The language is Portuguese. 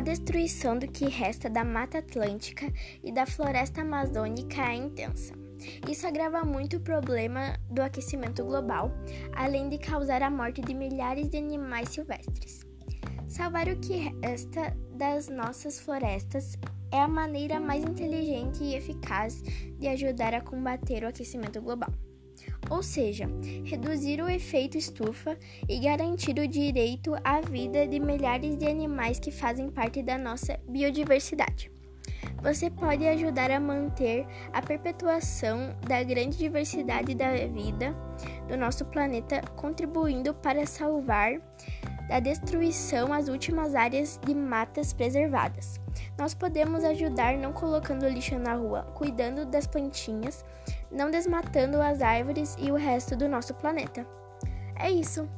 destruição do que resta da Mata Atlântica e da floresta amazônica é intensa. Isso agrava muito o problema do aquecimento global, além de causar a morte de milhares de animais silvestres. Salvar o que resta das nossas florestas é a maneira mais inteligente e eficaz de ajudar a combater o aquecimento global. Ou seja, reduzir o efeito estufa e garantir o direito à vida de milhares de animais que fazem parte da nossa biodiversidade. Você pode ajudar a manter a perpetuação da grande diversidade da vida do nosso planeta, contribuindo para salvar da destruição as últimas áreas de matas preservadas. Nós podemos ajudar não colocando lixo na rua, cuidando das plantinhas, não desmatando as árvores e o resto do nosso planeta. É isso!